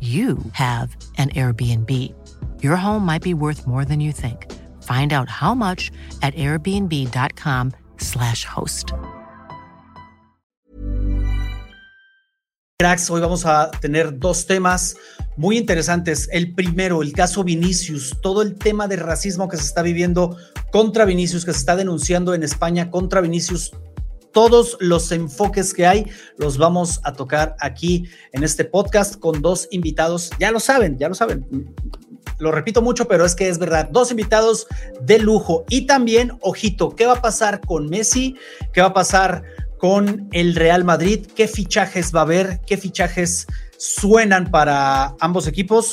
you have an Airbnb. Your home might be worth more than you think. Find out how much at airbnb.com/slash host. Cracks, hoy vamos a tener dos temas muy interesantes. El primero, el caso Vinicius, todo el tema de racismo que se está viviendo contra Vinicius, que se está denunciando en España contra Vinicius todos los enfoques que hay los vamos a tocar aquí en este podcast con dos invitados. Ya lo saben, ya lo saben. Lo repito mucho, pero es que es verdad. Dos invitados de lujo. Y también, ojito, ¿qué va a pasar con Messi? ¿Qué va a pasar con el Real Madrid? ¿Qué fichajes va a haber? ¿Qué fichajes suenan para ambos equipos?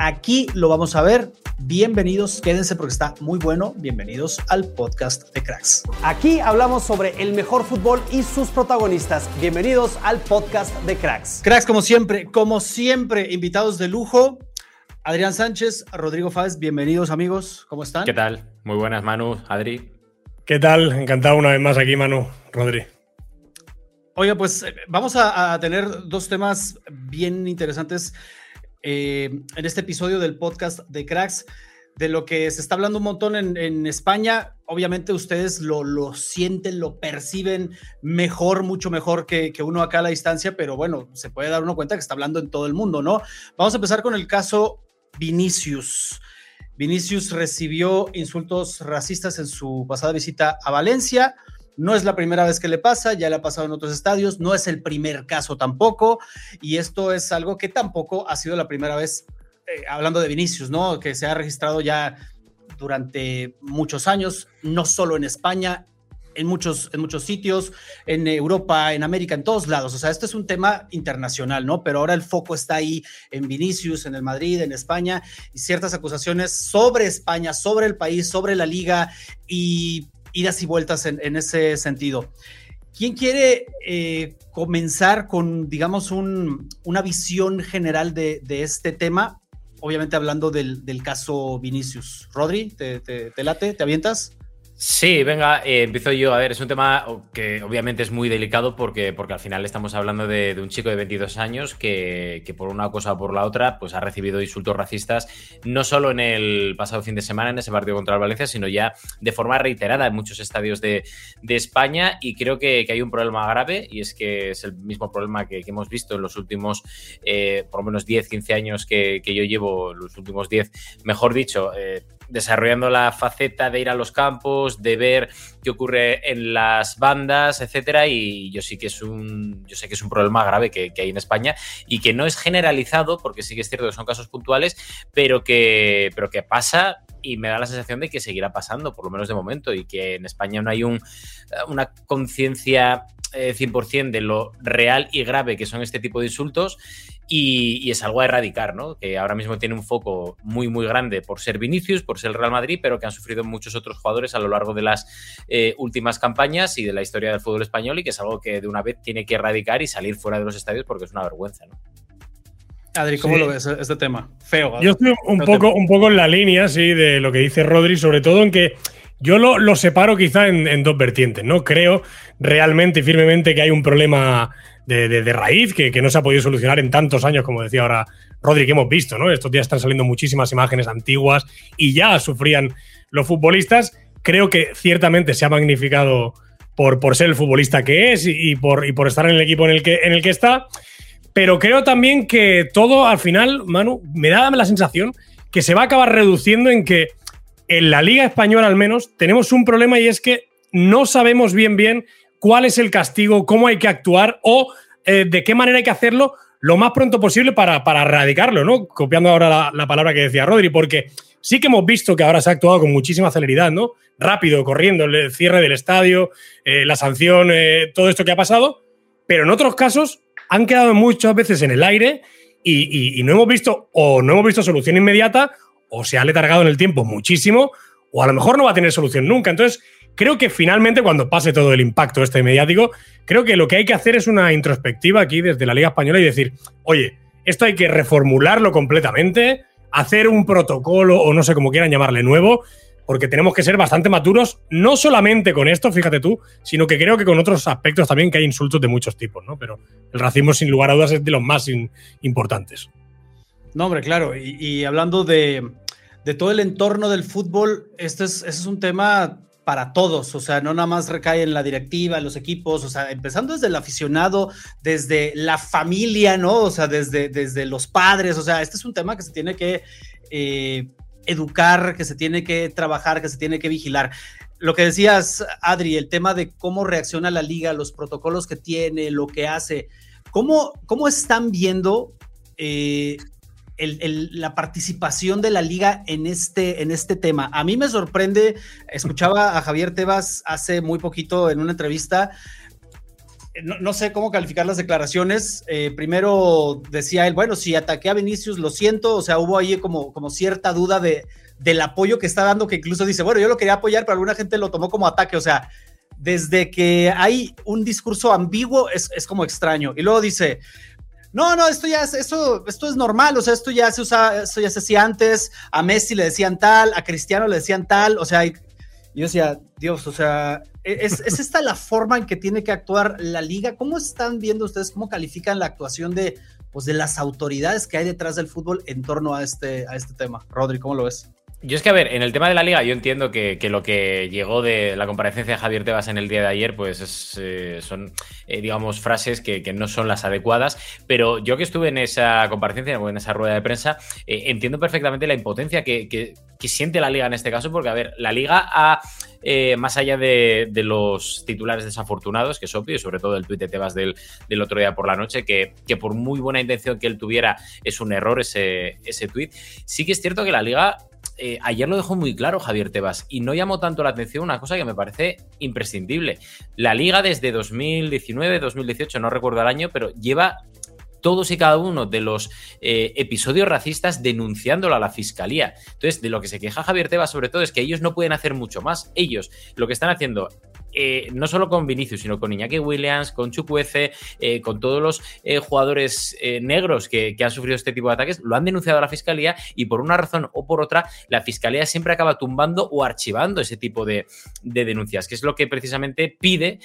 Aquí lo vamos a ver. Bienvenidos, quédense porque está muy bueno. Bienvenidos al podcast de Cracks. Aquí hablamos sobre el mejor fútbol y sus protagonistas. Bienvenidos al podcast de Cracks. Cracks, como siempre, como siempre, invitados de lujo. Adrián Sánchez, Rodrigo Fáez, bienvenidos amigos, ¿cómo están? ¿Qué tal? Muy buenas, Manu, Adri. ¿Qué tal? Encantado una vez más aquí, Manu, Rodri. Oiga, pues eh, vamos a, a tener dos temas bien interesantes eh, en este episodio del podcast de Cracks, de lo que se está hablando un montón en, España. Obviamente ustedes lo, sienten, lo perciben mejor, mucho mejor que, que, uno acá a la distancia, pero bueno, se puede dar uno cuenta que está hablando en todo el mundo, ¿no? Vamos a empezar con el caso Vinicius. Vinicius recibió insultos racistas en su pasada visita a Valencia. No es la primera vez que le pasa, ya le ha pasado en otros estadios, no es el primer caso tampoco, y esto es algo que tampoco ha sido la primera vez, eh, hablando de Vinicius, ¿no? Que se ha registrado ya durante muchos años, no solo en España, en muchos, en muchos sitios, en Europa, en América, en todos lados. O sea, esto es un tema internacional, ¿no? Pero ahora el foco está ahí en Vinicius, en el Madrid, en España, y ciertas acusaciones sobre España, sobre el país, sobre la liga, y idas y vueltas en, ese sentido. ¿Quién quiere eh, comenzar con, digamos, una visión general de, este tema? Obviamente hablando del, caso Vinicius. Rodri, ¿te, te late? ¿Te avientas? Sí, venga, eh, empiezo yo. A ver, es un tema que obviamente es muy delicado porque, porque al final estamos hablando de, un chico de 22 años que, por una cosa o por la otra pues ha recibido insultos racistas no solo en el pasado fin de semana en ese partido contra el Valencia, sino ya de forma reiterada en muchos estadios de, España y creo que, hay un problema grave y es que es el mismo problema que, hemos visto en los últimos eh, por lo menos 10, 15 años que, yo llevo, los últimos 10, mejor dicho. Eh, desarrollando la faceta de ir a los campos, de ver qué ocurre en las bandas, etcétera. Y yo sí que es un, yo sé que es un problema grave que, hay en España y que no es generalizado, porque sí que es cierto que son casos puntuales, pero que, pero que pasa y me da la sensación de que seguirá pasando, por lo menos de momento, y que en España no hay un, una conciencia 100% eh, de lo real y grave que son este tipo de insultos y, es algo a erradicar, ¿no? Que ahora mismo tiene un foco muy, muy grande por ser Vinicius, por ser el Real Madrid, pero que han sufrido muchos otros jugadores a lo largo de las eh, últimas campañas y de la historia del fútbol español y que es algo que de una vez tiene que erradicar y salir fuera de los estadios porque es una vergüenza, ¿no? Adri, ¿cómo lo ves este tema? Feo. Yo estoy un poco, un poco en la línea, sí, de lo que dice Rodri, sobre todo en que yo lo, separo quizá en, dos vertientes, ¿no? Creo realmente y firmemente que hay un problema de, raíz que, no se ha podido solucionar en tantos años, como decía ahora Rodri, que hemos visto, ¿no? Estos días están saliendo muchísimas imágenes antiguas y ya sufrían los futbolistas. Creo que ciertamente se ha magnificado por, por ser el futbolista que es y, por, y por estar en el equipo en el que, en el que está. pero creo también que todo al final, Manu, me da la sensación que se va a acabar reduciendo en que en la Liga Española al menos tenemos un problema y es que no sabemos bien bien cuál es el castigo, cómo hay que actuar o eh, de qué manera hay que hacerlo lo más pronto posible para, para erradicarlo, ¿no? Copiando ahora la, palabra que decía Rodri, porque sí que hemos visto que ahora se ha actuado con muchísima celeridad, ¿no? Rápido, corriendo, el cierre del estadio, eh, la sanción, eh, todo esto que ha pasado, pero en otros casos han quedado muchas veces en el aire y, y, no hemos visto o no hemos visto solución inmediata o se ha letargado en el tiempo muchísimo o a lo mejor no va a tener solución nunca. Entonces, creo que finalmente cuando pase todo el impacto este mediático, creo que lo que hay que hacer es una introspectiva aquí desde la Liga Española y decir, oye, esto hay que reformularlo completamente, hacer un protocolo o no sé cómo quieran llamarle nuevo, porque tenemos que ser bastante maturos, no solamente con esto, fíjate tú, sino que creo que con otros aspectos también que hay insultos de muchos tipos, ¿no? Pero el racismo sin lugar a dudas es de los más importantes. No, hombre, claro, y, hablando de, todo el entorno del fútbol, este es, este es un tema para todos, o sea, no nada más recae en la directiva, los equipos, o sea, empezando desde el aficionado, desde la familia, ¿no? O sea, desde, desde los padres, o sea, este es un tema que se tiene que eh, educar, que se tiene que trabajar, que se tiene que vigilar. Lo que decías, Adri, el tema de cómo reacciona la liga, los protocolos que tiene, lo que hace, ¿cómo, cómo están viendo eh, la participación de la liga en este, en este tema. A mí me sorprende, escuchaba a Javier Tebas hace muy poquito en una entrevista, no, sé cómo calificar las declaraciones. Eh, primero decía él, bueno, si ataqué a Vinicius, lo siento, o sea, hubo ahí como, como cierta duda de, del apoyo que está dando, que incluso dice, bueno, yo lo quería apoyar, pero alguna gente lo tomó como ataque, o sea, desde que hay un discurso ambiguo es, es como extraño. Y luego dice, no, no, esto ya es, esto, esto es normal, o sea, esto ya se usa, esto ya se hacía antes, a Messi le decían tal, a Cristiano le decían tal, o sea, yo decía, Dios, o sea, e, ¿es, esta la forma en que tiene que actuar la liga? ¿Cómo están viendo ustedes, cómo califican la actuación de, pues, de las autoridades que hay detrás del fútbol en torno a este, a este tema? Rodri, ¿cómo lo ves? Yo es que, a ver, en el tema de la liga, yo entiendo que, lo que llegó de la comparecencia de Javier Tebas en el día de ayer, pues eh, son, eh, digamos, frases que, no son las adecuadas. Pero yo que estuve en esa comparecencia o en esa rueda de prensa, eh, entiendo perfectamente la impotencia que, siente la liga en este caso, porque, a ver, la liga ha. más allá de, los titulares desafortunados, que es obvio, y sobre todo el tuit de Tebas del, del otro día por la noche, que, que, por muy buena intención que él tuviera, es un error ese, ese tuit, sí que es cierto que la liga eh, ayer lo dejó muy claro Javier Tebas y no llamó tanto la atención una cosa que me parece imprescindible. La liga desde 2019, 2018, no recuerdo el año, pero lleva todos y cada uno de los eh, episodios racistas denunciándolo a la fiscalía. Entonces, de lo que se queja Javier Tebas sobre todo es que ellos no pueden hacer mucho más. Ellos lo que están haciendo eh, no solo con Vinicius, sino con Iñaki Williams, con Chukwueze, eh, con todos los eh, jugadores negros que, han sufrido este tipo de ataques, lo han denunciado a la fiscalía y por una razón o por otra, la fiscalía siempre acaba tumbando o archivando ese tipo de, denuncias, que es lo que precisamente pide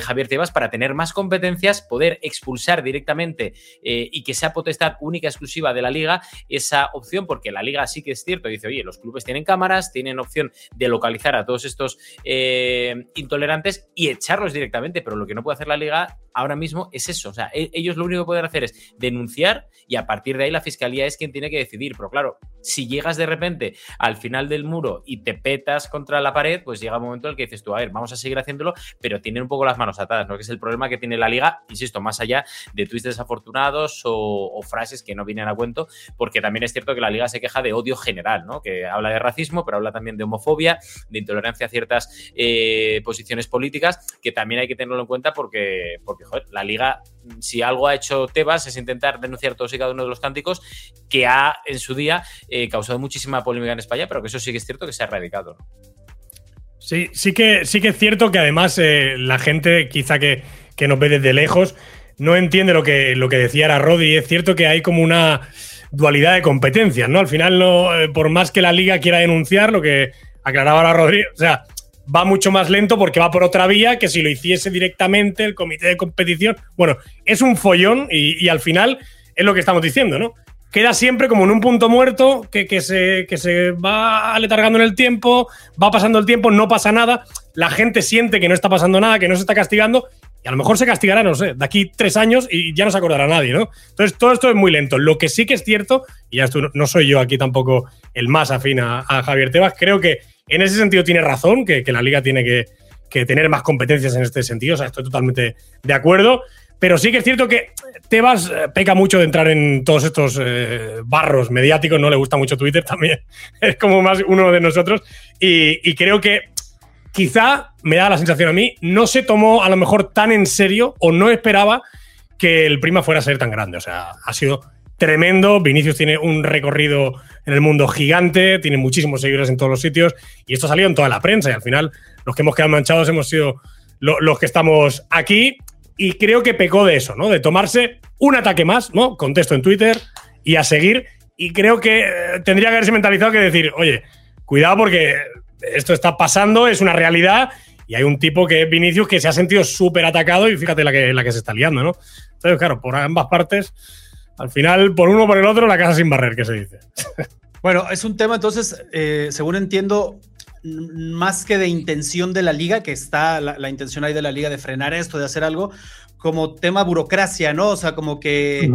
Javier Tebas para tener más competencias, poder expulsar directamente y que sea potestad única exclusiva de la liga esa opción, porque la liga sí que es cierto, dice, oye, los clubes tienen cámaras, tienen opción de localizar a todos estos intolerantes y echarlos directamente, pero lo que no puede hacer la liga ahora mismo es eso. O sea, e-, ellos lo único que pueden hacer es denunciar y a partir de ahí la fiscalía es quien tiene que decidir. Pero claro, si llegas de repente al final del muro y te petas contra la pared, pues llega un momento en el que dices tú, a ver, vamos a seguir haciéndolo, pero tienen un poco las manos atadas, ¿no? Que es el problema que tiene la liga, insisto, más allá de tweets desafortunados o, frases que no vienen a cuento, porque también es cierto que la liga se queja de odio general, ¿no? Que habla de racismo, pero habla también de homofobia, de intolerancia a ciertas eh, posiciones políticas, que también hay que tenerlo en cuenta porque, porque la liga, si algo ha hecho Tebas es intentar denunciar todos y cada uno de los cánticos que ha en su día eh, causado muchísima polémica en España, pero que eso sí que es cierto que se ha erradicado. Sí, sí que, sí que es cierto que además eh, la gente quizá que, nos ve desde lejos no entiende lo que, lo que decía era Rodi. Es cierto que hay como una dualidad de competencias, ¿no? Al final, no, eh, por más que la liga quiera denunciar, lo que aclaraba ahora Rodri, o sea, va mucho más lento porque va por otra vía que si lo hiciese directamente el comité de competición. Bueno, es un follón y, al final es lo que estamos diciendo, ¿no? Queda siempre como en un punto muerto que, que, se, que se va aletargando en el tiempo, va pasando el tiempo, no pasa nada, la gente siente que no está pasando nada, que no se está castigando Y a lo mejor se castigará, no sé, de aquí tres años y ya no se acordará nadie, ¿no? Entonces, todo esto es muy lento. Lo que sí que es cierto, y ya esto no soy yo aquí tampoco el más afín a, Javier Tebas, creo que en ese sentido tiene razón, que, la liga tiene que, tener más competencias en este sentido, o sea, estoy totalmente de acuerdo. Pero sí que es cierto que Tebas eh, peca mucho de entrar en todos estos eh, barros mediáticos, no le gusta mucho Twitter también, es como más uno de nosotros. Y, creo que quizá me da la sensación a mí, no se tomó a lo mejor tan en serio o no esperaba que el Prima fuera a ser tan grande. O sea, ha sido tremendo. Vinicius tiene un recorrido en el mundo gigante, tiene muchísimos seguidores en todos los sitios y esto ha salido en toda la prensa y al final los que hemos quedado manchados hemos sido los que estamos aquí y creo que pecó de eso, ¿no? De tomarse un ataque más, ¿no? Contesto en Twitter y a seguir. Y creo que eh, tendría que haberse mentalizado que decir, oye, cuidado porque esto está pasando, es una realidad. Y hay un tipo que es Vinicius que se ha sentido súper atacado y fíjate la que, la que se está liando, ¿no? Entonces, claro, por ambas partes, al final, por uno o por el otro, la casa sin barrer, que se dice. Bueno, es un tema, entonces, eh, según entiendo, más que de intención de la liga, que está la, intención ahí de la liga de frenar esto, de hacer algo, como tema burocracia, ¿no? O sea, como que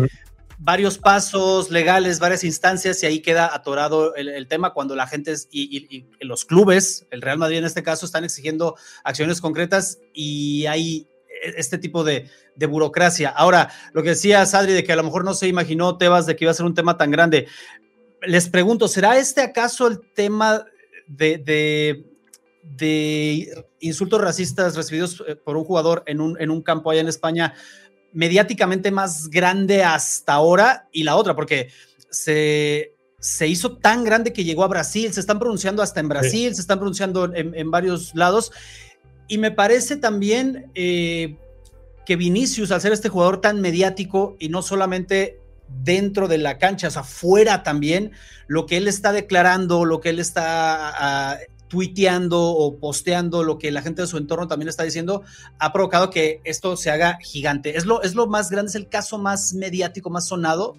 varios pasos legales, varias instancias y ahí queda atorado el, tema cuando la gente y, los clubes, el Real Madrid en este caso, están exigiendo acciones concretas y hay este tipo de, de burocracia. Ahora, lo que decía Sadri de que a lo mejor no se imaginó Tebas de que iba a ser un tema tan grande. Les pregunto, ¿será este acaso el tema de, de, insultos racistas recibidos eh, por un jugador en un, en un campo allá en España mediáticamente más grande hasta ahora y la otra, porque se, se hizo tan grande que llegó a Brasil, se están pronunciando hasta en Brasil, se están pronunciando en, varios lados. Y me parece también eh, que Vinicius, al ser este jugador tan mediático y no solamente dentro de la cancha, o sea, fuera también, lo que él está declarando, lo que él está ah, tuiteando o posteando, lo que la gente de su entorno también está diciendo, ha provocado que esto se haga gigante. ¿Es lo, es lo más grande, es el caso más mediático, más sonado?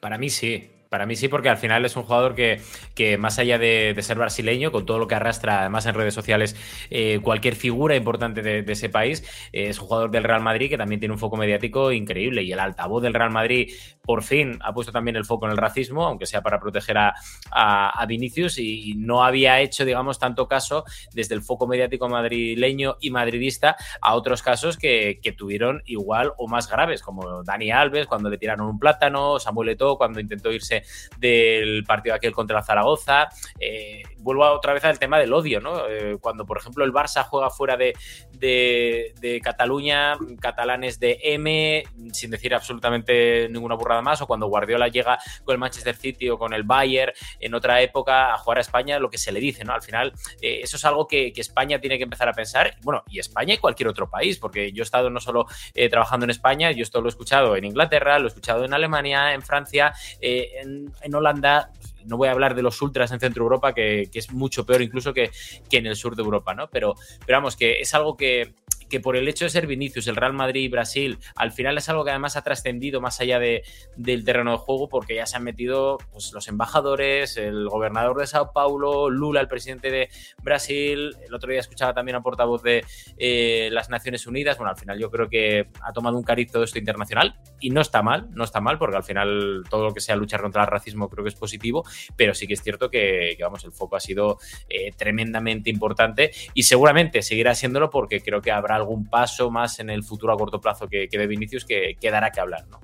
Para mí sí. Para mí sí, porque al final es un jugador que, que más allá de, ser brasileño, con todo lo que arrastra además en redes sociales eh, cualquier figura importante de, ese país, es un jugador del Real Madrid que también tiene un foco mediático increíble. Y el altavoz del Real Madrid por fin ha puesto también el foco en el racismo, aunque sea para proteger a, a, Vinicius y no había hecho, digamos, tanto caso desde el foco mediático madrileño y madridista a otros casos que, que tuvieron igual o más graves, como Dani Alves cuando le tiraron un plátano, Samuel Eto'o cuando intentó irse del partido aquel contra Zaragoza. Eh, vuelvo otra vez al tema del odio, ¿no? Eh, cuando, por ejemplo, el Barça juega fuera de, de, Cataluña, catalanes de M, sin decir absolutamente ninguna burrada más, o cuando Guardiola llega con el Manchester City o con el Bayern en otra época a jugar a España, lo que se le dice, ¿no? Al final, eh, eso es algo que, España tiene que empezar a pensar, bueno, y España y cualquier otro país, porque yo he estado no solo trabajando en España, yo esto lo he escuchado en Inglaterra, lo he escuchado en Alemania, en Francia, en en, Holanda, no voy a hablar de los ultras en Centro Europa, que, es mucho peor incluso que, que, en el sur de Europa, ¿no? Pero, pero vamos, que es algo que, que por el hecho de ser Vinicius, el Real Madrid y Brasil, al final es algo que además ha trascendido más allá de, del terreno de juego porque ya se han metido pues, los embajadores, el gobernador de Sao Paulo, Lula, el presidente de Brasil, el otro día escuchaba también a portavoz de eh, las Naciones Unidas, bueno, al final yo creo que ha tomado un cariz todo esto internacional y no está mal, no está mal porque al final todo lo que sea luchar contra el racismo creo que es positivo, pero sí que es cierto que, vamos, el foco ha sido eh, tremendamente importante y seguramente seguirá siéndolo porque creo que habrá algún paso más en el futuro a corto plazo que, que de Vinicius que, quedará que hablar, ¿no?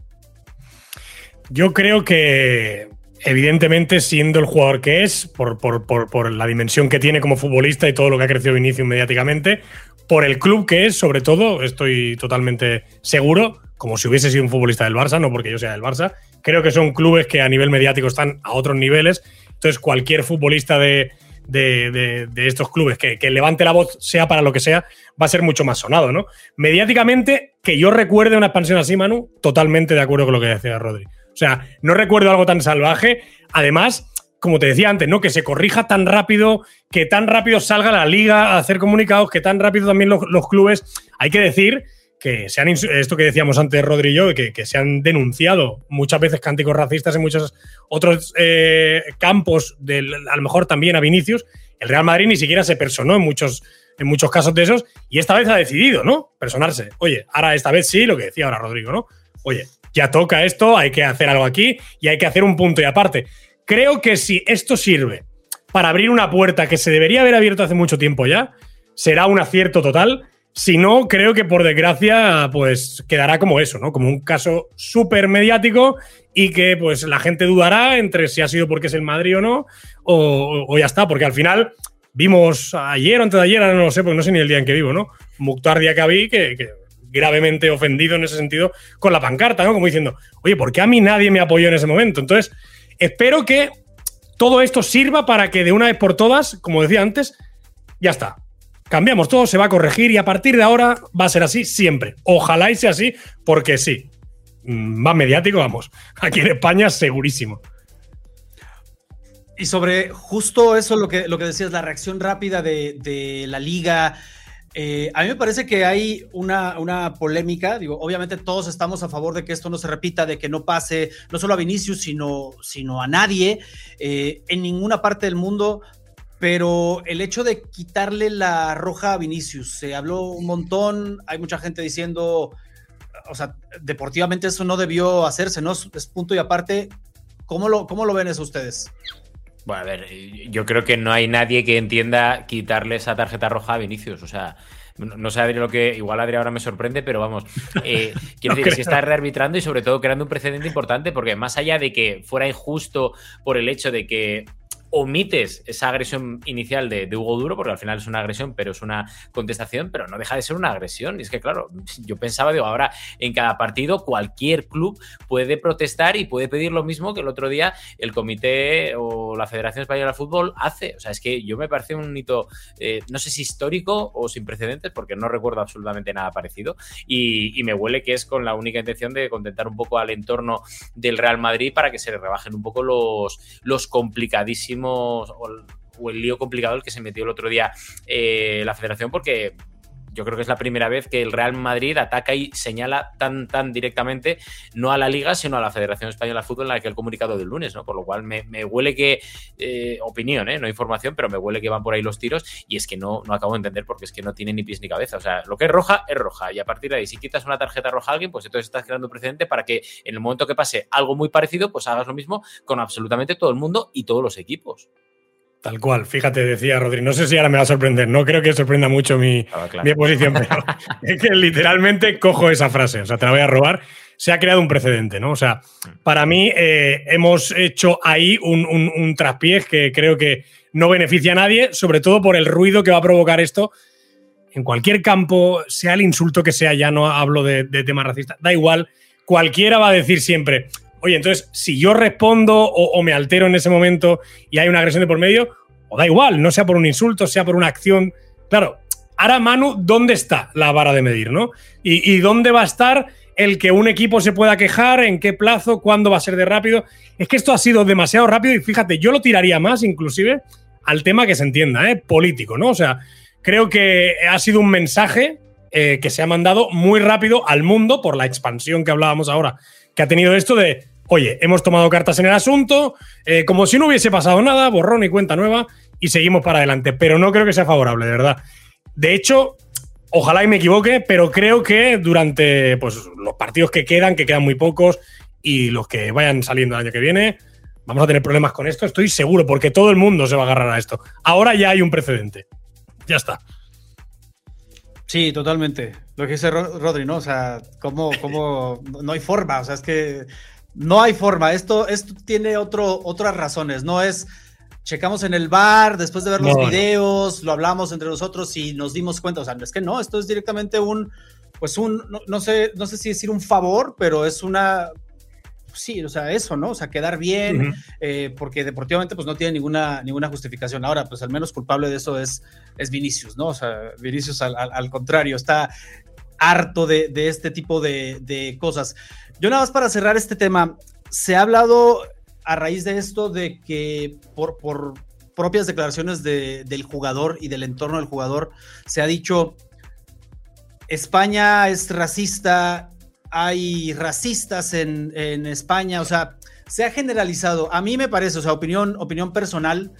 Yo creo que evidentemente siendo el jugador que es, por, por, la dimensión que tiene como futbolista y todo lo que ha crecido Vinicius mediáticamente, por el club que es, sobre todo, estoy totalmente seguro, como si hubiese sido un futbolista del Barça, no porque yo sea del Barça, creo que son clubes que a nivel mediático están a otros niveles, entonces cualquier futbolista de, de, estos clubes, que, levante la voz, sea para lo que sea, va a ser mucho más sonado, ¿no? Mediáticamente, que yo recuerde una expansión así, Manu, totalmente de acuerdo con lo que decía Rodri. O sea, no recuerdo algo tan salvaje. Además, como te decía antes, ¿no? Que se corrija tan rápido, que tan rápido salga la liga a hacer comunicados, que tan rápido también los clubes. Hay que decir que se han, esto que decíamos antes Rodri y yo, que, que se han denunciado muchas veces cánticos racistas en muchos otros eh, campos, del, a lo mejor también a Vinicius, el Real Madrid ni siquiera se personó en muchos en muchos casos de esos, y esta vez ha decidido, ¿no? Personarse. Oye, ahora esta vez sí, lo que decía ahora Rodrigo, ¿no? Oye, ya toca esto, hay que hacer algo aquí y hay que hacer un punto y aparte. Creo que si esto sirve para abrir una puerta que se debería haber abierto hace mucho tiempo ya, será un acierto total. Si no, creo que por desgracia, pues quedará como eso, ¿no? Como un caso súper mediático y que pues la gente dudará entre si ha sido porque es el Madrid o no, o, ya está, porque al final vimos ayer o antes de ayer, no lo sé, porque no sé ni el día en que vivo, ¿no? Mukhtar Diakabi, que, que gravemente ofendido en ese sentido con la pancarta, ¿no? Como diciendo, oye, ¿por qué a mí nadie me apoyó en ese momento? Entonces, espero que todo esto sirva para que de una vez por todas, como decía antes, ya está. Cambiamos todo, se va a corregir y a partir de ahora va a ser así siempre. Ojalá y sea así, porque sí. Mm, más mediático, vamos. Aquí en España, segurísimo. Y sobre justo eso, lo que, lo que decías, la reacción rápida de, de la liga, eh, a mí me parece que hay una, una, polémica, digo, obviamente todos estamos a favor de que esto no se repita, de que no pase no solo a Vinicius, sino, sino a nadie eh, en ninguna parte del mundo, pero el hecho de quitarle la roja a Vinicius, se habló un montón, hay mucha gente diciendo, o sea, deportivamente eso no debió hacerse, ¿no? Es punto y aparte, ¿cómo lo, cómo lo ven eso ustedes? Bueno, a ver, yo creo que no hay nadie que entienda quitarle esa tarjeta roja a Vinicius. O sea, no sé Adri lo que. Igual Adri ahora me sorprende, pero vamos. Eh, quiero decir, que está rearbitrando y sobre todo creando un precedente importante, porque más allá de que fuera injusto por el hecho de que omites esa agresión inicial de, Hugo Duro, porque al final es una agresión, pero es una contestación, pero no deja de ser una agresión. Y es que, claro, yo pensaba, digo, ahora en cada partido cualquier club puede protestar y puede pedir lo mismo que el otro día el comité o la Federación Española de Fútbol hace. O sea, es que yo me parece un hito, eh, no sé si histórico o sin precedentes, porque no recuerdo absolutamente nada parecido. Y, me huele que es con la única intención de contentar un poco al entorno del Real Madrid para que se le rebajen un poco los, los complicadísimos o el, lío complicado el que se metió el otro día eh, la federación, porque yo creo que es la primera vez que el Real Madrid ataca y señala tan, tan directamente, no a la Liga, sino a la Federación Española de Fútbol en la que el comunicado del lunes, ¿no? Por lo cual me, huele que, eh, opinión, ¿eh? no información, pero me huele que van por ahí los tiros y es que no, no acabo de entender porque es que no tiene ni pies ni cabeza. O sea, lo que es roja es roja y a partir de ahí, si quitas una tarjeta roja a alguien, pues entonces estás creando un precedente para que en el momento que pase algo muy parecido, pues hagas lo mismo con absolutamente todo el mundo y todos los equipos. Tal cual, fíjate, decía Rodri, no sé si ahora me va a sorprender, no creo que sorprenda mucho mi, ah, posición, pero es que literalmente cojo esa frase, o sea, te la voy a robar, se ha creado un precedente, ¿no? O sea, para mí eh, hemos hecho ahí un, un, traspiés que creo que no beneficia a nadie, sobre todo por el ruido que va a provocar esto. En cualquier campo, sea el insulto que sea, ya no hablo de, de temas racistas, da igual, cualquiera va a decir siempre, Oye, entonces, si yo respondo o, me altero en ese momento y hay una agresión de por medio, o da igual, no sea por un insulto, sea por una acción. Claro, ahora Manu, ¿dónde está la vara de medir, no? Y, dónde va a estar el que un equipo se pueda quejar, en qué plazo, cuándo va a ser de rápido. Es que esto ha sido demasiado rápido y fíjate, yo lo tiraría más inclusive al tema que se entienda, ¿eh? político, ¿no? O sea, creo que ha sido un mensaje eh, que se ha mandado muy rápido al mundo por la expansión que hablábamos ahora, que ha tenido esto de oye, hemos tomado cartas en el asunto, eh, como si no hubiese pasado nada, borrón y cuenta nueva, y seguimos para adelante. Pero no creo que sea favorable, de verdad. De hecho, ojalá y me equivoque, pero creo que durante pues, los partidos que quedan, que quedan muy pocos, y los que vayan saliendo el año que viene, vamos a tener problemas con esto, estoy seguro, porque todo el mundo se va a agarrar a esto. Ahora ya hay un precedente. Ya está. Sí, totalmente. Lo que dice Rodri, ¿no? O sea, ¿cómo, cómo no hay forma? O sea, es que no hay forma. Esto, esto tiene otro, otras razones. No es checamos en el bar después de ver los videos, lo hablamos entre nosotros y nos dimos cuenta. O sea, es que no, esto es directamente un, pues un, no, sé, no sé si decir un favor, pero es una, sí, o sea, eso, ¿no? O sea, quedar bien, eh, porque deportivamente pues no tiene ninguna, ninguna justificación. Ahora, pues al menos culpable de eso es, es Vinicius, ¿no? O sea, Vinicius al, contrario, está harto de, este tipo de, de cosas. Yo nada más para cerrar este tema, se ha hablado a raíz de esto de que por, por propias declaraciones del jugador y del entorno del jugador, se ha dicho, España es racista, hay racistas en, en, España, o sea, se ha generalizado. A mí me parece, o sea, opinión, opinión personal,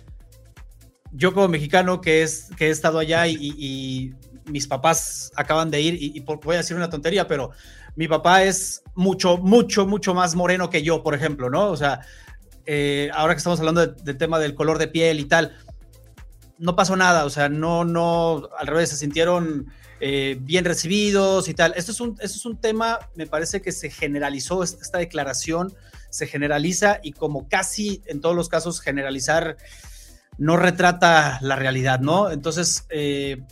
yo como mexicano que, es, que he estado allá y, mis papás acaban de ir, y, voy a decir una tontería, pero mi papá es mucho, mucho, mucho más moreno que yo, por ejemplo, ¿no? O sea, eh, ahora que estamos hablando del tema del color de piel y tal, no pasó nada, o sea, no, no, al revés, se sintieron eh, bien recibidos y tal. Esto es, un, esto es un tema, me parece que se generalizó esta declaración, se generaliza y como casi en todos los casos generalizar no retrata la realidad, ¿no? Entonces, eh,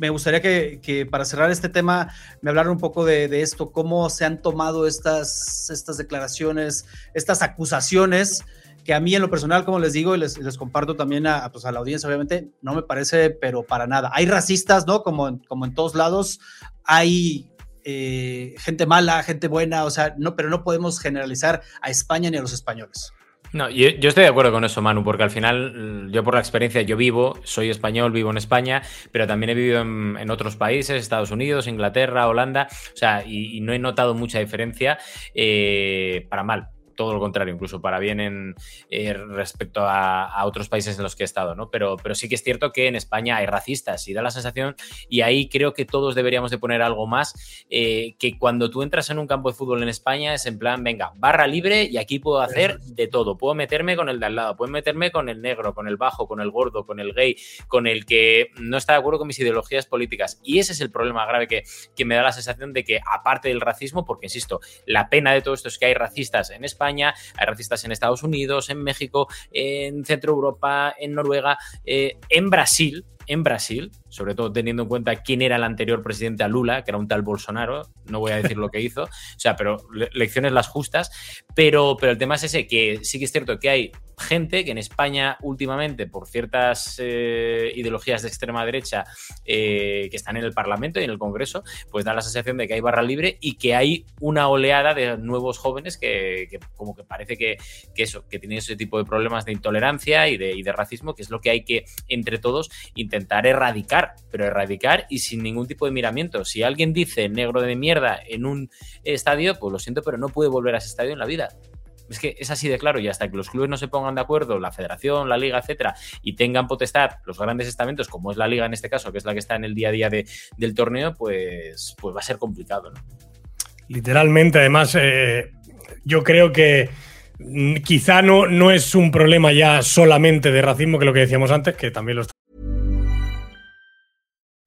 me gustaría que, para cerrar este tema me hablaran un poco de, esto, cómo se han tomado estas, declaraciones, estas acusaciones que a mí en lo personal, como les digo, y les, comparto también a, pues a, la audiencia, obviamente, no me parece, pero para nada. Hay racistas, ¿no? Como en, como en todos lados, hay eh, gente mala, gente buena, o sea, no, pero no podemos generalizar a España ni a los españoles. No, yo, estoy de acuerdo con eso, Manu, porque al final, yo por la experiencia, yo vivo, soy español, vivo en España, pero también he vivido en, otros países, Estados Unidos, Inglaterra, Holanda, o sea, y, no he notado mucha diferencia eh, para mal todo lo contrario, incluso para bien en, eh, respecto a, otros países en los que he estado, ¿no? Pero, pero sí que es cierto que en España hay racistas y da la sensación, y ahí creo que todos deberíamos de poner algo más, eh, que cuando tú entras en un campo de fútbol en España es en plan, venga, barra libre y aquí puedo hacer de todo, puedo meterme con el de al lado, puedo meterme con el negro, con el bajo, con el gordo, con el gay, con el que no está de acuerdo con mis ideologías políticas. Y ese es el problema grave que, que me da la sensación de que, aparte del racismo, porque insisto, la pena de todo esto es que hay racistas en España, hay racistas en Estados Unidos, en México, en Centro Europa, en Noruega, eh, en Brasil, en Brasil, sobre todo teniendo en cuenta quién era el anterior presidente a Lula, que era un tal Bolsonaro, no voy a decir lo que hizo, o sea, pero lecciones las justas, pero, pero el tema es ese, que sí que es cierto que hay gente que en España últimamente, por ciertas eh, ideologías de extrema derecha eh, que están en el Parlamento y en el Congreso, pues da la sensación de que hay barra libre y que hay una oleada de nuevos jóvenes que, como que parece que, eso, que tienen ese tipo de problemas de intolerancia y de, y de racismo, que es lo que hay que entre todos intentar pero erradicar y sin ningún tipo de miramiento. Si alguien dice negro de mierda en un estadio, pues lo siento, pero no puede volver a ese estadio en la vida. Es que es así de claro y hasta que los clubes no se pongan de acuerdo, la federación, la liga, etcétera, y tengan potestad los grandes estamentos, como es la liga en este caso, que es la que está en el día a día del torneo, pues, pues va a ser complicado. Literalmente, además, eh, yo creo que quizá no, no es un problema ya solamente de racismo, que lo que decíamos antes, que también lo está.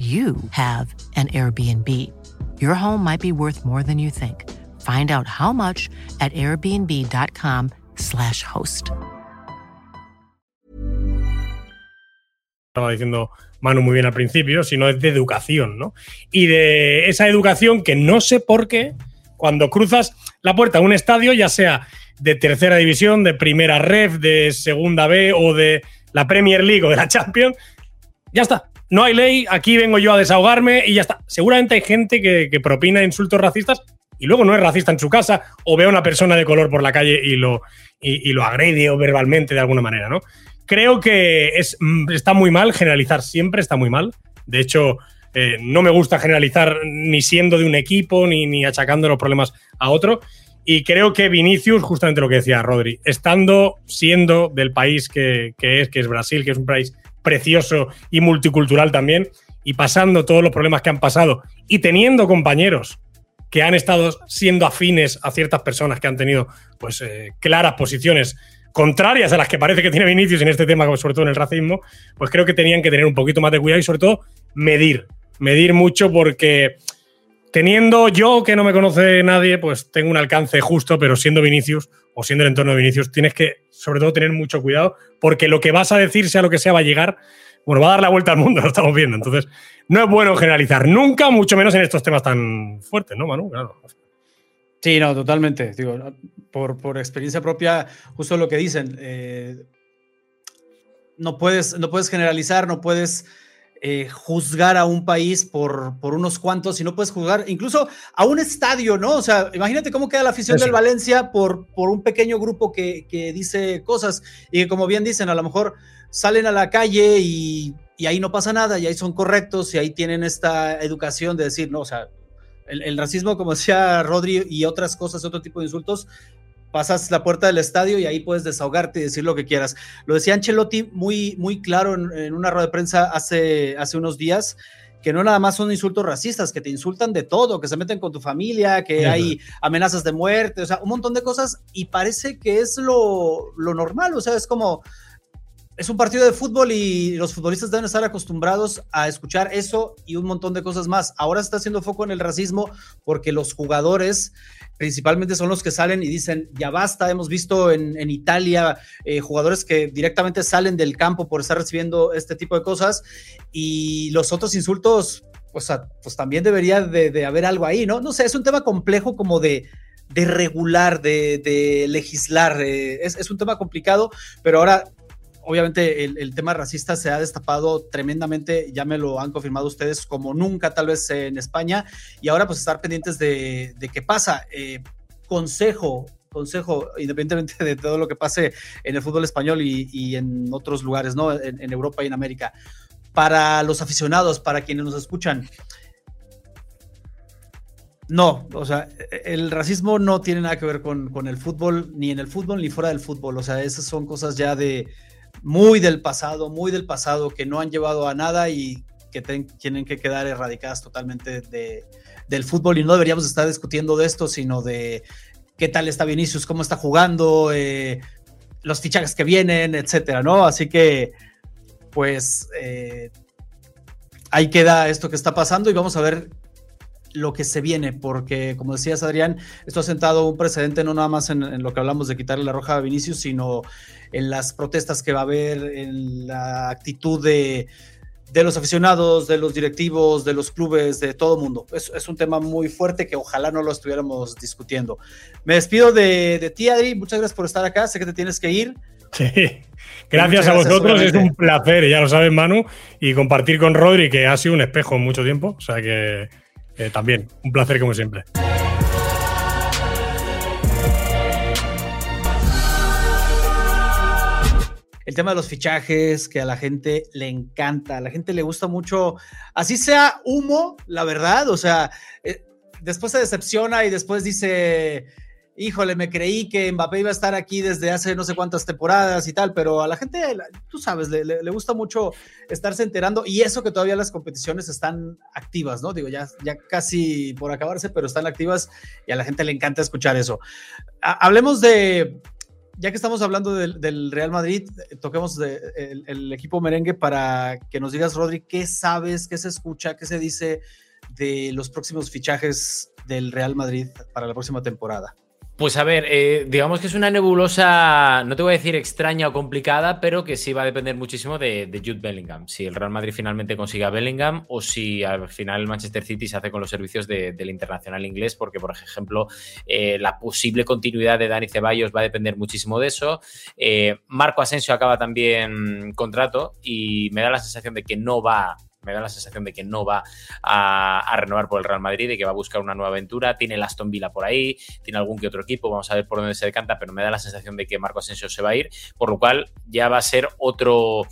you have an Airbnb. Your home might be worth more than you think. Find out how much at airbnb.com/slash host. Estaba diciendo Manu muy bien al principio, sino es de educación, ¿no? Y de esa educación que no sé por qué, cuando cruzas la puerta a un estadio, ya sea de tercera división, de primera ref, de segunda B o de la Premier League o de la Champions, ya está no hay ley, aquí vengo yo a desahogarme y ya está. Seguramente hay gente que, propina insultos racistas y luego no es racista en su casa o ve a una persona de color por la calle y lo, y, lo agrede verbalmente de alguna manera, ¿no? Creo que es, mm, está muy mal generalizar siempre, está muy mal. De hecho, eh, no me gusta generalizar ni siendo de un equipo ni, ni achacando los problemas a otro. Y creo que Vinicius, justamente lo que decía Rodri, estando, siendo del país que, que es, que es Brasil, que es un país precioso y multicultural también, y pasando todos los problemas que han pasado y teniendo compañeros que han estado siendo afines a ciertas personas que han tenido pues eh, claras posiciones contrarias a las que parece que tiene Vinicius en este tema, sobre todo en el racismo, pues creo que tenían que tener un poquito más de cuidado y sobre todo medir, medir mucho porque teniendo yo que no me conoce nadie, pues tengo un alcance justo, pero siendo Vinicius o siendo el entorno de Vinicius, tienes que sobre todo tener mucho cuidado porque lo que vas a decir, sea lo que sea, va a llegar, bueno, va a dar la vuelta al mundo, lo estamos viendo. Entonces, no es bueno generalizar nunca, mucho menos en estos temas tan fuertes, ¿no, Manu? Claro. Sí, no, totalmente. Digo, por, por experiencia propia, justo lo que dicen. Eh, no, puedes, no puedes generalizar, no puedes eh, juzgar a un país por, por unos cuantos y no puedes juzgar incluso a un estadio, ¿no? O sea, imagínate cómo queda la afición del Valencia por, por un pequeño grupo que, que, dice cosas y que, como bien dicen, a lo mejor salen a la calle y, y ahí no pasa nada y ahí son correctos y ahí tienen esta educación de decir, no, o sea, el, racismo, como decía Rodri, y otras cosas, otro tipo de insultos, pasas la puerta del estadio y ahí puedes desahogarte y decir lo que quieras. Lo decía Ancelotti muy, muy claro en, una rueda de prensa hace, hace unos días, que no nada más son insultos racistas, que te insultan de todo, que se meten con tu familia, que hay amenazas de muerte, o sea, un montón de cosas y parece que es lo, lo normal, o sea, es como es un partido de fútbol y los futbolistas deben estar acostumbrados a escuchar eso y un montón de cosas más. Ahora se está haciendo foco en el racismo porque los jugadores principalmente son los que salen y dicen, ya basta, hemos visto en, Italia eh, jugadores que directamente salen del campo por estar recibiendo este tipo de cosas y los otros insultos, o sea, pues también debería de, haber algo ahí, ¿no? No sé, es un tema complejo como de regular, de, legislar. Eh, es, un tema complicado, pero ahora obviamente el, tema racista se ha destapado tremendamente, ya me lo han confirmado ustedes como nunca tal vez en España, y ahora pues estar pendientes de, qué pasa. Eh, consejo, consejo, independientemente de todo lo que pase en el fútbol español y, en otros lugares, ¿no? En, Europa y en América. Para los aficionados, para quienes nos escuchan, no, o sea, el racismo no tiene nada que ver con, con, el fútbol, ni en el fútbol, ni fuera del fútbol. O sea, esas son cosas ya de, muy del pasado, muy del pasado, que no han llevado a nada y que tienen que quedar erradicadas totalmente de, del fútbol y no deberíamos estar discutiendo de esto, sino de qué tal está Vinicius, cómo está jugando, eh, los fichajes que vienen, etcétera, ¿no? Así que, pues, eh, ahí queda esto que está pasando y vamos a ver lo que se viene, porque como decías Adrián, esto ha sentado un precedente no nada más en, lo que hablamos de quitarle la roja a Vinicius, sino en las protestas que va a haber, en la actitud de, los aficionados, de los directivos, de los clubes, de todo el mundo. Es, es, un tema muy fuerte que ojalá no lo estuviéramos discutiendo. Me despido de, de ti, Adri, muchas gracias por estar acá, sé que te tienes que ir. Sí. Gracias a vosotros, es un placer, ya lo sabes, Manu, y compartir con Rodri, que ha sido un espejo en mucho tiempo. O sea que eh, también, un placer como siempre. El tema de los fichajes, que a la gente le encanta, a la gente le gusta mucho, así sea humo, la verdad, o sea, eh, después se decepciona y después dice, híjole, me creí que Mbappé iba a estar aquí desde hace no sé cuántas temporadas y tal, pero a la gente, tú sabes, le, gusta mucho estarse enterando y eso que todavía las competiciones están activas, ¿no? Digo, ya, ya casi por acabarse, pero están activas y a la gente le encanta escuchar eso. hablemos de, ya que estamos hablando del, Real Madrid, toquemos el, equipo merengue para que nos digas, Rodri, ¿qué sabes, qué se escucha, qué se dice de los próximos fichajes del Real Madrid para la próxima temporada? Pues a ver, eh, digamos que es una nebulosa, no te voy a decir extraña o complicada, pero que sí va a depender muchísimo de, Jude Bellingham. Si el Real Madrid finalmente consigue a Bellingham o si al final el Manchester City se hace con los servicios del internacional inglés, porque por ejemplo eh, la posible continuidad de Dani Ceballos va a depender muchísimo de eso. Eh, Marco Asensio acaba también contrato y me da la sensación de que no va me da la sensación de que no va a, renovar por el Real Madrid y que va a buscar una nueva aventura. Tiene el Aston Villa por ahí, tiene algún que otro equipo, vamos a ver por dónde se decanta, pero me da la sensación de que Marco Asensio se va a ir, por lo cual ya va a ser otro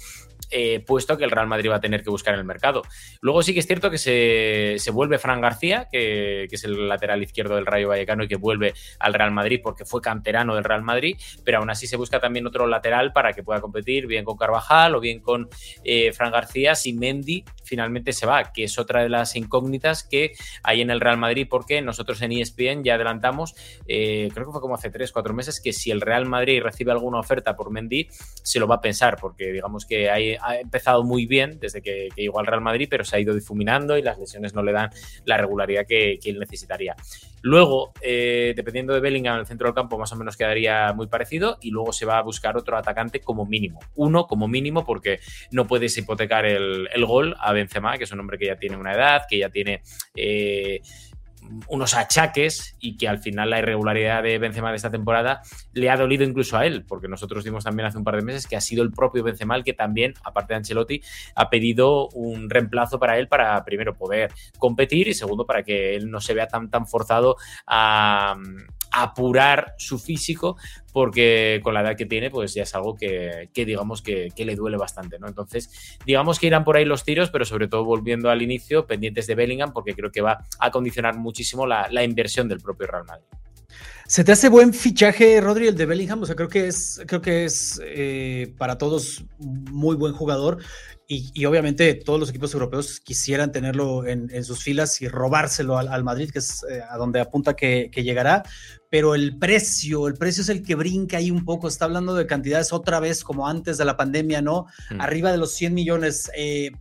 eh, puesto que el Real Madrid va a tener que buscar en el mercado. Luego sí que es cierto que se, vuelve Fran García, que, es el lateral izquierdo del Rayo Vallecano y que vuelve al Real Madrid porque fue canterano del Real Madrid, pero aún así se busca también otro lateral para que pueda competir bien con Carvajal o bien con eh, Fran García si Mendy finalmente se va, que es otra de las incógnitas que hay en el Real Madrid porque nosotros en ESPN ya adelantamos, eh, creo que fue como hace tres, cuatro meses, que si el Real Madrid recibe alguna oferta por Mendy, se lo va a pensar porque digamos que ha empezado muy bien desde que, llegó al Real Madrid, pero se ha ido difuminando y las lesiones no le dan la regularidad que, que él necesitaría. Luego, eh, dependiendo de Bellingham, el centro del campo más o menos quedaría muy parecido y luego se va a buscar otro atacante como mínimo. Uno como mínimo porque no puedes hipotecar el, gol a Benzema, que es un hombre que ya tiene una edad, que ya tiene... Eh, unos achaques y que al final la irregularidad de Benzema de esta temporada le ha dolido incluso a él, porque nosotros dimos también hace un par de meses que ha sido el propio Benzema el que también, aparte de Ancelotti, ha pedido un reemplazo para él para primero poder competir y segundo para que él no se vea tan, tan forzado a, apurar su físico porque con la edad que tiene pues ya es algo que, digamos que, le duele bastante, ¿no? Entonces digamos que irán por ahí los tiros, pero sobre todo volviendo al inicio, pendientes de Bellingham porque creo que va a condicionar muchísimo la, inversión del propio Real Madrid. ¿Se te hace buen fichaje, Rodri, el de Bellingham? O sea, creo que es, creo que es eh, para todos muy buen jugador. Y, obviamente todos los equipos europeos quisieran tenerlo en, sus filas y robárselo al, Madrid, que es eh, a donde apunta que, llegará. Pero el precio, el precio es el que brinca ahí un poco. Está hablando de cantidades otra vez como antes de la pandemia, ¿no? Mm. Arriba de los 100 millones. Eh,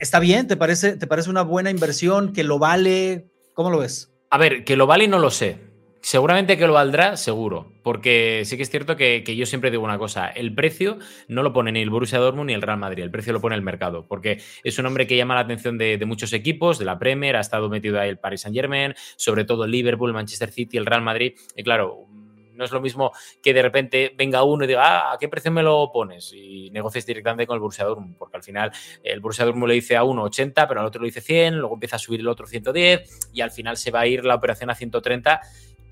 ¿Está bien? ¿Te parece, ¿Te parece una buena inversión? ¿Que lo vale? ¿Cómo lo ves? A ver, que lo vale no lo sé. Seguramente que lo valdrá, seguro, porque sí que es cierto que, yo siempre digo una cosa, el precio no lo pone ni el Borussia Dortmund ni el Real Madrid, el precio lo pone el mercado, porque es un hombre que llama la atención de, muchos equipos, de la Premier, ha estado metido ahí el Paris Saint Germain, sobre todo el Liverpool, Manchester City, el Real Madrid, y claro, no es lo mismo que de repente venga uno y diga, ah, ¿a qué precio me lo pones? Y negocies directamente con el Borussia Dortmund, porque al final el Borussia Dortmund le dice a uno 80, pero al otro le dice 100, luego empieza a subir el otro 110 y al final se va a ir la operación a 130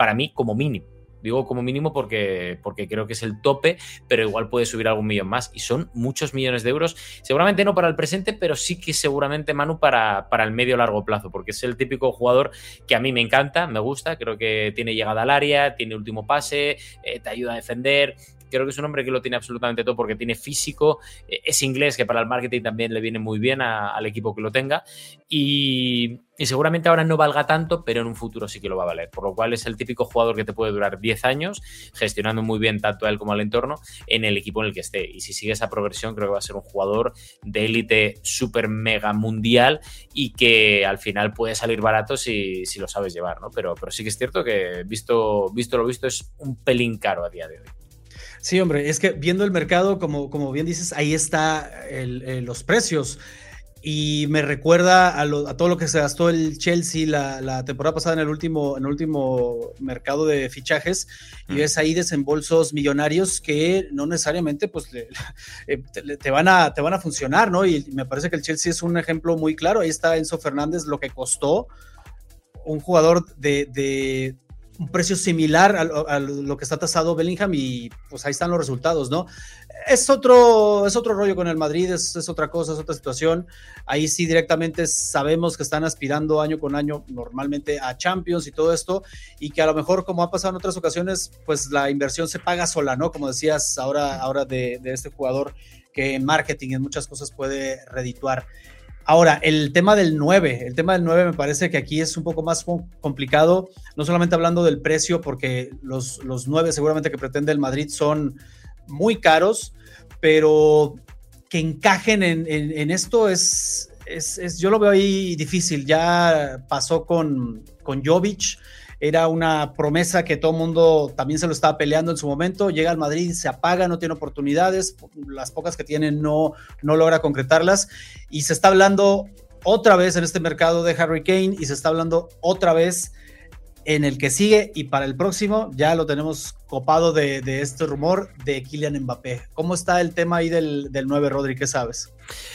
para mí como mínimo. Digo como mínimo porque, porque creo que es el tope, pero igual puede subir algún millón más. Y son muchos millones de euros. Seguramente no para el presente, pero sí que seguramente, Manu, para, para el medio largo plazo, porque es el típico jugador que a mí me encanta, me gusta. Creo que tiene llegada al área, tiene último pase, eh, te ayuda a defender, Creo que es un hombre que lo tiene absolutamente todo porque tiene físico, eh, es inglés, que para el marketing también le viene muy bien al equipo que lo tenga. Y, seguramente ahora no valga tanto, pero en un futuro sí que lo va a valer. Por lo cual es el típico jugador que te puede durar 10 años, gestionando muy bien tanto a él como al entorno en el equipo en el que esté. Y si sigue esa progresión, creo que va a ser un jugador de élite súper mega mundial y que al final puede salir barato si, lo sabes llevar, ¿no? Pero, pero sí que es cierto que visto, visto lo visto es un pelín caro a día de hoy. Sí, hombre, es que viendo el mercado, como, como bien dices, ahí está los precios. Y me recuerda a, todo lo que se gastó el Chelsea la, temporada pasada en el último, en el último mercado de fichajes. Y ves ahí desembolsos millonarios que no necesariamente pues, eh, te, van a, te van a funcionar, ¿no? Y me parece que el Chelsea es un ejemplo muy claro. Ahí está Enzo Fernández, lo que costó un jugador de, un precio similar a, lo que está tasado Bellingham y pues ahí están los resultados, ¿no? Es otro, es otro rollo con el Madrid, es, otra cosa, es otra situación. Ahí sí directamente sabemos que están aspirando año con año normalmente a Champions y todo esto y que a lo mejor como ha pasado en otras ocasiones, pues la inversión se paga sola, ¿no? Como decías ahora, ahora de, de este jugador que en marketing en muchas cosas puede redituar. Ahora, el tema del 9, el tema del 9 me parece que aquí es un poco más complicado, no solamente hablando del precio, porque los, los 9 seguramente que pretende el Madrid son muy caros, pero que encajen en, esto es, es, yo lo veo ahí difícil. Ya pasó con, con Jovic, era una promesa que todo el mundo también se lo estaba peleando en su momento, llega al Madrid, se apaga, no tiene oportunidades, las pocas que tiene no, no logra concretarlas. Y se está hablando otra vez en este mercado de Harry Kane y se está hablando otra vez en el que sigue y para el próximo ya lo tenemos copado de, este rumor de Kylian Mbappé. ¿Cómo está el tema ahí del, del 9, Rodri? ¿Qué sabes?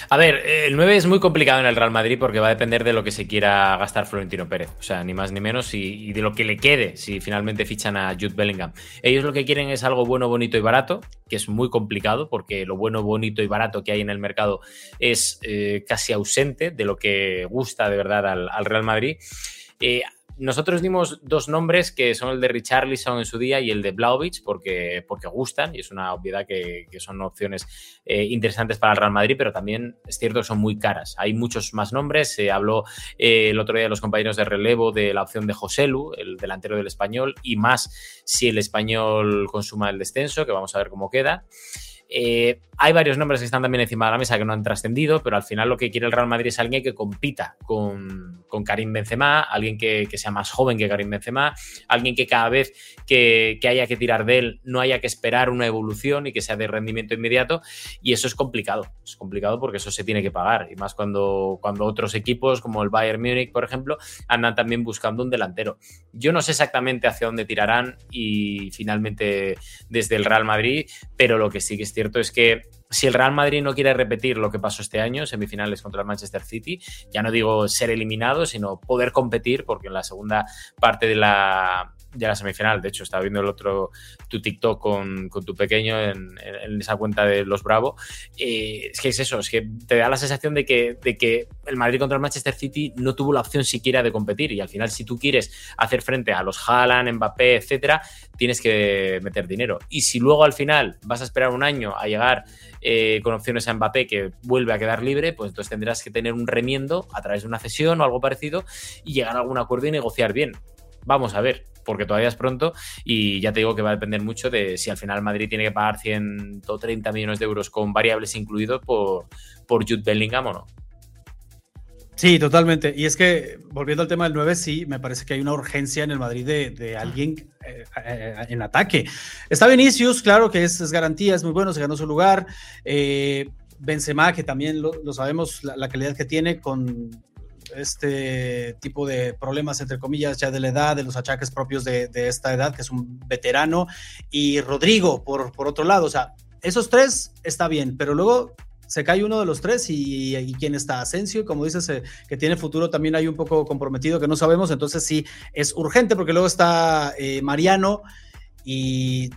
A ver, el 9 es muy complicado en el Real Madrid porque va a depender de lo que se quiera gastar Florentino Pérez. O sea, ni más ni menos y, de lo que le quede si finalmente fichan a Jude Bellingham. Ellos lo que quieren es algo bueno, bonito y barato, que es muy complicado porque lo bueno, bonito y barato que hay en el mercado es eh, casi ausente de lo que gusta de verdad al, al Real Madrid. Eh, nosotros dimos dos nombres que son el de Richarlison en su día y el de Blaovic porque, porque gustan y es una obviedad que, son opciones eh, interesantes para el Real Madrid, pero también es cierto que son muy caras. Hay muchos más nombres. Se habló eh, el otro día de los compañeros de relevo de la opción de Joselu, el delantero del español, y más si el español consuma el descenso, que vamos a ver cómo queda. Eh, hay varios nombres que están también encima de la mesa que no han trascendido, pero al final lo que quiere el Real Madrid es alguien que compita con, Karim Benzema, alguien que, sea más joven que Karim Benzema, alguien que cada vez que, haya que tirar de él no haya que esperar una evolución y que sea de rendimiento inmediato. Y eso es complicado. Es complicado porque eso se tiene que pagar. Y más cuando, cuando otros equipos, como el Bayern Múnich, por ejemplo, andan también buscando un delantero. Yo no sé exactamente hacia dónde tirarán y finalmente desde el Real Madrid, pero lo que sí que es cierto es que si el Real Madrid no quiere repetir lo que pasó este año, semifinales contra el Manchester City, ya no digo ser eliminado, sino poder competir, porque en la segunda parte de la, de la semifinal. De hecho, estaba viendo el otro, tu TikTok con, tu pequeño en, esa cuenta de los Bravo. Eh, es que es eso, es que te da la sensación de que, de que el Madrid contra el Manchester City no tuvo la opción siquiera de competir. Y al final, si tú quieres hacer frente a los Haaland, Mbappé, etcétera, tienes que meter dinero. Y si luego al final vas a esperar un año a llegar eh, con opciones a Mbappé que vuelve a quedar libre, pues entonces tendrás que tener un remiendo a través de una cesión o algo parecido y llegar a algún acuerdo y negociar bien. Vamos a ver, porque todavía es pronto y ya te digo que va a depender mucho de si al final Madrid tiene que pagar 130 millones de euros con variables incluidos por, por Jude Bellingham o no. Sí, totalmente. Y es que, volviendo al tema del 9, sí, me parece que hay una urgencia en el Madrid de, alguien eh, eh, en ataque. Está Vinicius, claro que es, garantía, es muy bueno, se ganó su lugar. Eh, Benzema, que también lo, sabemos, la, calidad que tiene con este tipo de problemas, entre comillas, ya de la edad, de los achaques propios de, esta edad, que es un veterano, y Rodrigo, por, por otro lado, o sea, esos tres está bien, pero luego se cae uno de los tres y, y está Asensio, como dices, eh, que tiene futuro también hay un poco comprometido que no sabemos, entonces sí es urgente porque luego está eh, Mariano y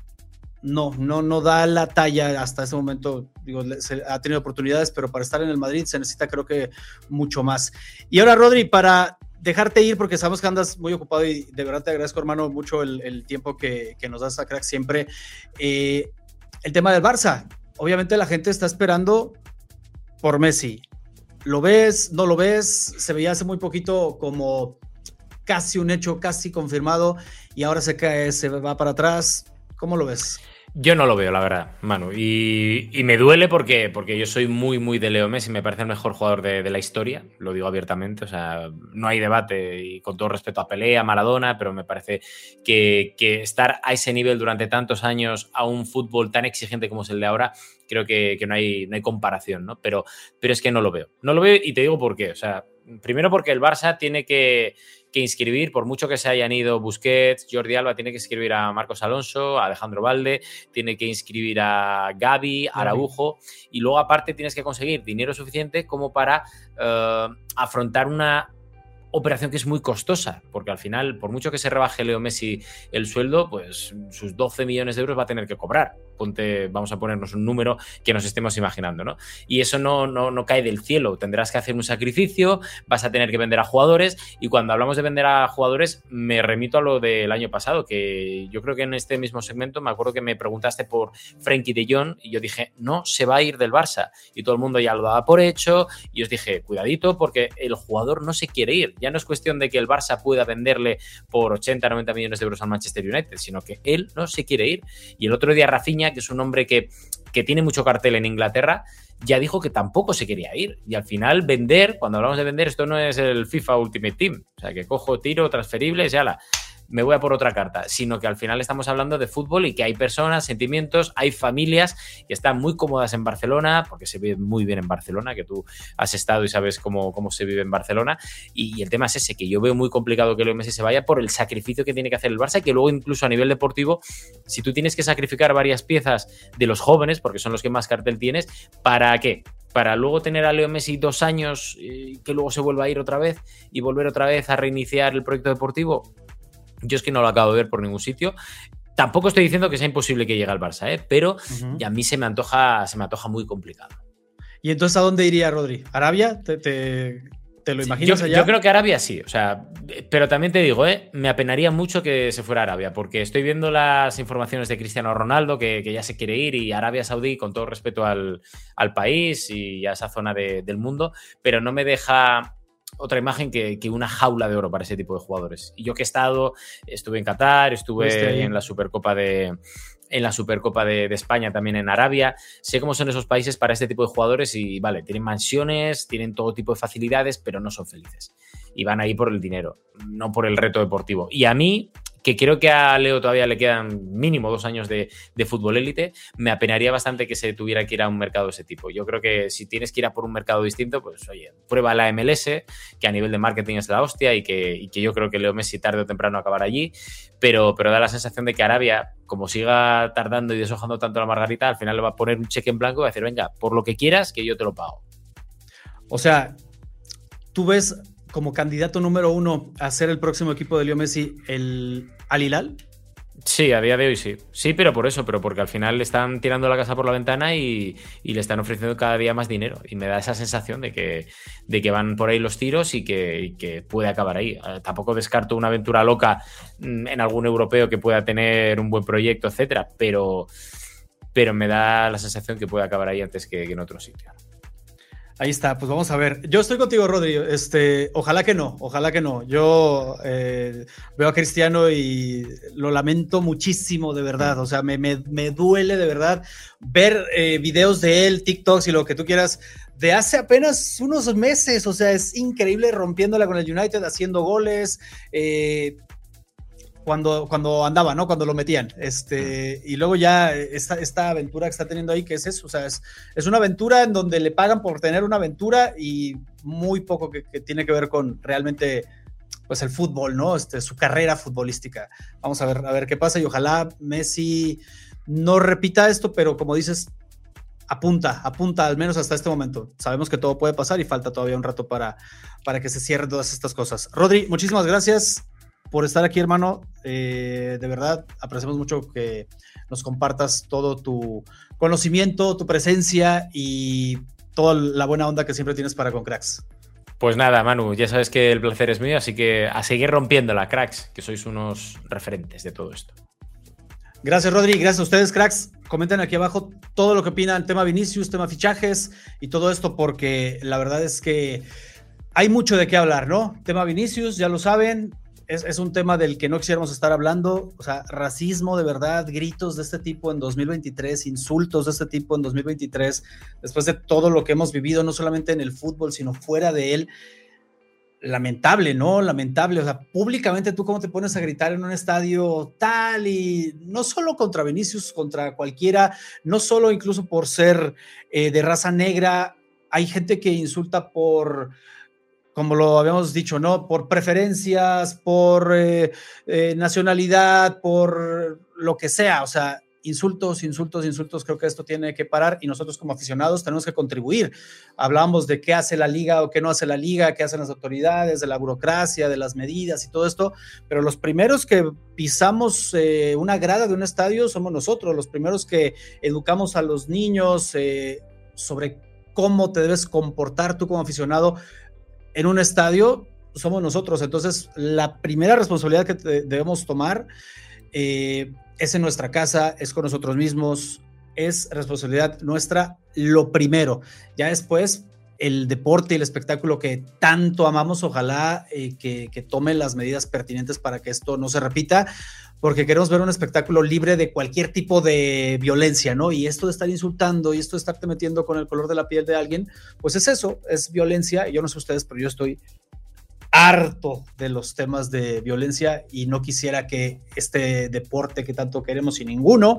no, no, no da la talla hasta ese momento. Digo, ha tenido oportunidades, pero para estar en el Madrid se necesita, creo que, mucho más. Y ahora, Rodri, para dejarte ir, porque sabemos que andas muy ocupado y de verdad te agradezco, hermano, mucho el, tiempo que, nos das a Crack siempre. Eh, el tema del Barça. Obviamente la gente está esperando por Messi. ¿Lo ves? ¿No lo ves? Se veía hace muy poquito como casi un hecho, casi confirmado, y ahora se cae, se va para atrás. ¿Cómo lo ves? Yo no lo veo, la verdad, Manu. Y, me duele porque, porque yo soy muy, muy de Leo Messi. Me parece el mejor jugador de, la historia. Lo digo abiertamente. O sea, no hay debate. Y con todo respeto a Pelea, a Maradona, pero me parece que, estar a ese nivel durante tantos años a un fútbol tan exigente como es el de ahora, creo que, no, hay, no hay comparación, ¿no? Pero, pero es que no lo veo. No lo veo y te digo por qué. O sea, primero porque el Barça tiene que que inscribir, por mucho que se hayan ido Busquets, Jordi Alba, tiene que inscribir a Marcos Alonso, a Alejandro Valde, tiene que inscribir a Gaby, a Araujo, y luego aparte tienes que conseguir dinero suficiente como para eh, afrontar una operación que es muy costosa, porque al final, por mucho que se rebaje Leo Messi el sueldo, pues sus 12 millones de euros va a tener que cobrar. Ponte, vamos a ponernos un número que nos estemos imaginando, ¿no? Y eso no, no, no cae del cielo. Tendrás que hacer un sacrificio, vas a tener que vender a jugadores, y cuando hablamos de vender a jugadores, me remito a lo del año pasado, que yo creo que en este mismo segmento me acuerdo que me preguntaste por Frankie de Jong, y yo dije, no se va a ir del Barça. Y todo el mundo ya lo daba por hecho, y os dije, cuidadito, porque el jugador no se quiere ir ya no es cuestión de que el Barça pueda venderle por 80, 90 millones de euros al Manchester United, sino que él no se quiere ir. Y el otro día Rafinha, que es un hombre que, que tiene mucho cartel en Inglaterra, ya dijo que tampoco se quería ir. Y al final vender, cuando hablamos de vender, esto no es el FIFA Ultimate Team. O sea, que cojo, tiro, transferibles y ala me voy a por otra carta, sino que al final estamos hablando de fútbol y que hay personas, sentimientos, hay familias que están muy cómodas en Barcelona, porque se vive muy bien en Barcelona, que tú has estado y sabes cómo, cómo se vive en Barcelona. Y, el tema es ese, que yo veo muy complicado que Leo Messi se vaya por el sacrificio que tiene que hacer el Barça, y que luego incluso a nivel deportivo, si tú tienes que sacrificar varias piezas de los jóvenes, porque son los que más cartel tienes, ¿para qué? para luego tener a Leo Messi dos años y que luego se vuelva a ir otra vez y volver otra vez a reiniciar el proyecto deportivo, yo es que no lo acabo de ver por ningún sitio. Tampoco estoy diciendo que sea imposible que llegue al Barça, ¿eh? pero a mí se me antoja, se me antoja muy complicado. ¿Y entonces a dónde iría Rodri? ¿Arabia? ¿Te, lo imaginas yo, allá? Yo creo que Arabia sí, o sea, pero también te digo, ¿eh? me apenaría mucho que se fuera a Arabia, porque estoy viendo las informaciones de Cristiano Ronaldo, que, ya se quiere ir, y Arabia Saudí, con todo respeto al, país y a esa zona del mundo, pero no me deja otra imagen que, una jaula de oro para ese tipo de jugadores. Y yo que he estado, estuve en Qatar, estuve en la Supercopa de en la Supercopa de, España, también en Arabia. Sé cómo son esos países para este tipo de jugadores y, vale, tienen mansiones, tienen todo tipo de facilidades, pero no son felices. Y van ahí por el dinero, no por el reto deportivo. Y a mí, que creo que a Leo todavía le quedan mínimo dos años de, fútbol élite, me apenaría bastante que se tuviera que ir a un mercado de ese tipo. Yo creo que si tienes que ir a por un mercado distinto, pues oye, prueba la MLS, que a nivel de marketing es la hostia y que, que yo creo que Leo Messi tarde o temprano acabará allí, pero, pero da la sensación de que Arabia, como siga tardando y deshojando tanto la margarita, al final le va a poner un cheque en blanco y va a decir, venga, por lo que quieras, que yo te lo pago. O sea, tú ves como candidato número uno a ser el próximo equipo de Leo Messi el Al Hilal? Sí, a día de hoy sí. Sí, pero por eso, pero porque al final le están tirando la casa por la ventana y, le están ofreciendo cada día más dinero. Y me da esa sensación de que, de que van por ahí los tiros y que, puede acabar ahí. Eh, tampoco descarto una aventura loca mm, en algún europeo que pueda tener un buen proyecto, etcétera, pero, pero me da la sensación que puede acabar ahí antes que, que en otro sitio. Ahí está, pues vamos a ver. Yo estoy contigo, Rodrigo. Este, ojalá que no, ojalá que no. Yo eh, veo a Cristiano y lo lamento muchísimo, de verdad. O sea, me, duele de verdad ver eh, videos de él, TikToks y lo que tú quieras de hace apenas unos meses. O sea, es increíble rompiéndola con el United, haciendo goles. Eh, cuando, cuando andaba, ¿no? Cuando lo metían. Este, y luego ya esta, esta aventura que está teniendo ahí, que es eso, o sea, es, es una aventura en donde le pagan por tener una aventura y muy poco que, tiene que ver con realmente pues el fútbol, ¿no? Este, su carrera futbolística. Vamos a ver, a ver qué pasa y ojalá Messi no repita esto, pero como dices, apunta, apunta al menos hasta este momento. Sabemos que todo puede pasar y falta todavía un rato para, para que se cierren todas estas cosas. Rodri, muchísimas gracias por estar aquí, hermano. Eh, de verdad, apreciamos mucho que nos compartas todo tu conocimiento, tu presencia y toda la buena onda que siempre tienes para con cracks. Pues nada, Manu, ya sabes que el placer es mío, así que a seguir rompiéndola, cracks, que sois unos referentes de todo esto. Gracias, Rodri. Gracias a ustedes, cracks. Comenten aquí abajo todo lo que opinan, tema Vinicius, tema fichajes y todo esto, porque la verdad es que hay mucho de qué hablar, ¿no? Tema Vinicius, ya lo saben, es, un tema del que no quisiéramos estar hablando, o sea, racismo de verdad, gritos de este tipo en 2023, insultos de este tipo en 2023, después de todo lo que hemos vivido, no solamente en el fútbol, sino fuera de él. Lamentable, ¿no? Lamentable. O sea, públicamente tú cómo te pones a gritar en un estadio tal y no solo contra Vinicius, contra cualquiera, no solo incluso por ser eh, de raza negra, hay gente que insulta por como lo habíamos dicho, ¿no? Por preferencias, por eh, eh, nacionalidad, por lo que sea, o sea, insultos, insultos, insultos, creo que esto tiene que parar y nosotros como aficionados tenemos que contribuir. Hablamos de qué hace la liga o qué no hace la liga, qué hacen las autoridades, de la burocracia, de las medidas y todo esto, pero los primeros que pisamos eh, una grada de un estadio somos nosotros, los primeros que educamos a los niños sobre cómo te debes comportar tú como aficionado en un estadio somos nosotros. Entonces, la primera responsabilidad que debemos tomar eh, es en nuestra casa, es con nosotros mismos, es responsabilidad nuestra lo primero. Ya después, el deporte y el espectáculo que tanto amamos, ojalá eh, que, que tome las medidas pertinentes para que esto no se repita, porque queremos ver un espectáculo libre de cualquier tipo de violencia, ¿no? Y esto de estar insultando y esto de estarte metiendo con el color de la piel de alguien, pues es eso, es violencia. Yo no sé ustedes, pero yo estoy harto de los temas de violencia y no quisiera que este deporte que tanto queremos y ninguno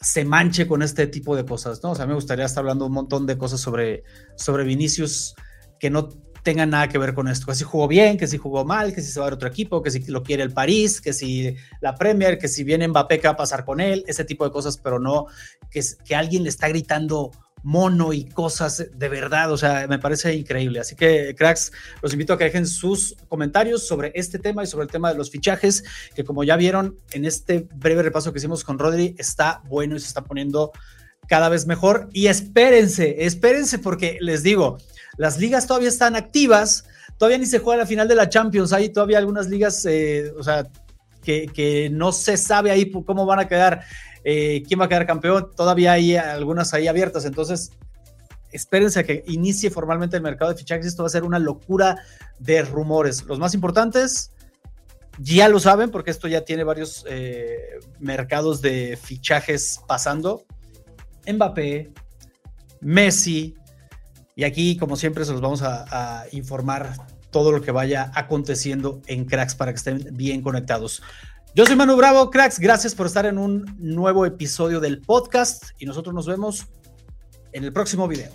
se manche con este tipo de cosas, ¿no? O sea, me gustaría estar hablando un montón de cosas sobre, sobre Vinicius que no tengan nada que ver con esto, que si jugó bien, que si jugó mal, que si se va a otro equipo, que si lo quiere el París, que si la Premier, que si viene Mbappé, ¿qué va a pasar con él? Ese tipo de cosas, pero no que, que alguien le está gritando mono y cosas de verdad, o sea, me parece increíble. Así que, cracks, los invito a que dejen sus comentarios sobre este tema y sobre el tema de los fichajes, que como ya vieron en este breve repaso que hicimos con Rodri, está bueno y se está poniendo cada vez mejor. Y espérense, espérense porque les digo, las ligas todavía están activas, todavía ni se juega la final de la Champions, hay todavía algunas ligas, eh, o sea, que, no se sabe ahí cómo van a quedar eh, quién va a quedar campeón. Todavía hay algunas ahí abiertas, entonces espérense a que inicie formalmente el mercado de fichajes. Esto va a ser una locura de rumores. Los más importantes ya lo saben porque esto ya tiene varios eh, mercados de fichajes pasando. Mbappé, Messi, y aquí como siempre se los vamos a, informar todo lo que vaya aconteciendo en cracks para que estén bien conectados. Yo soy Manu Bravo, cracks. Gracias por estar en un nuevo episodio del podcast y nosotros nos vemos en el próximo video.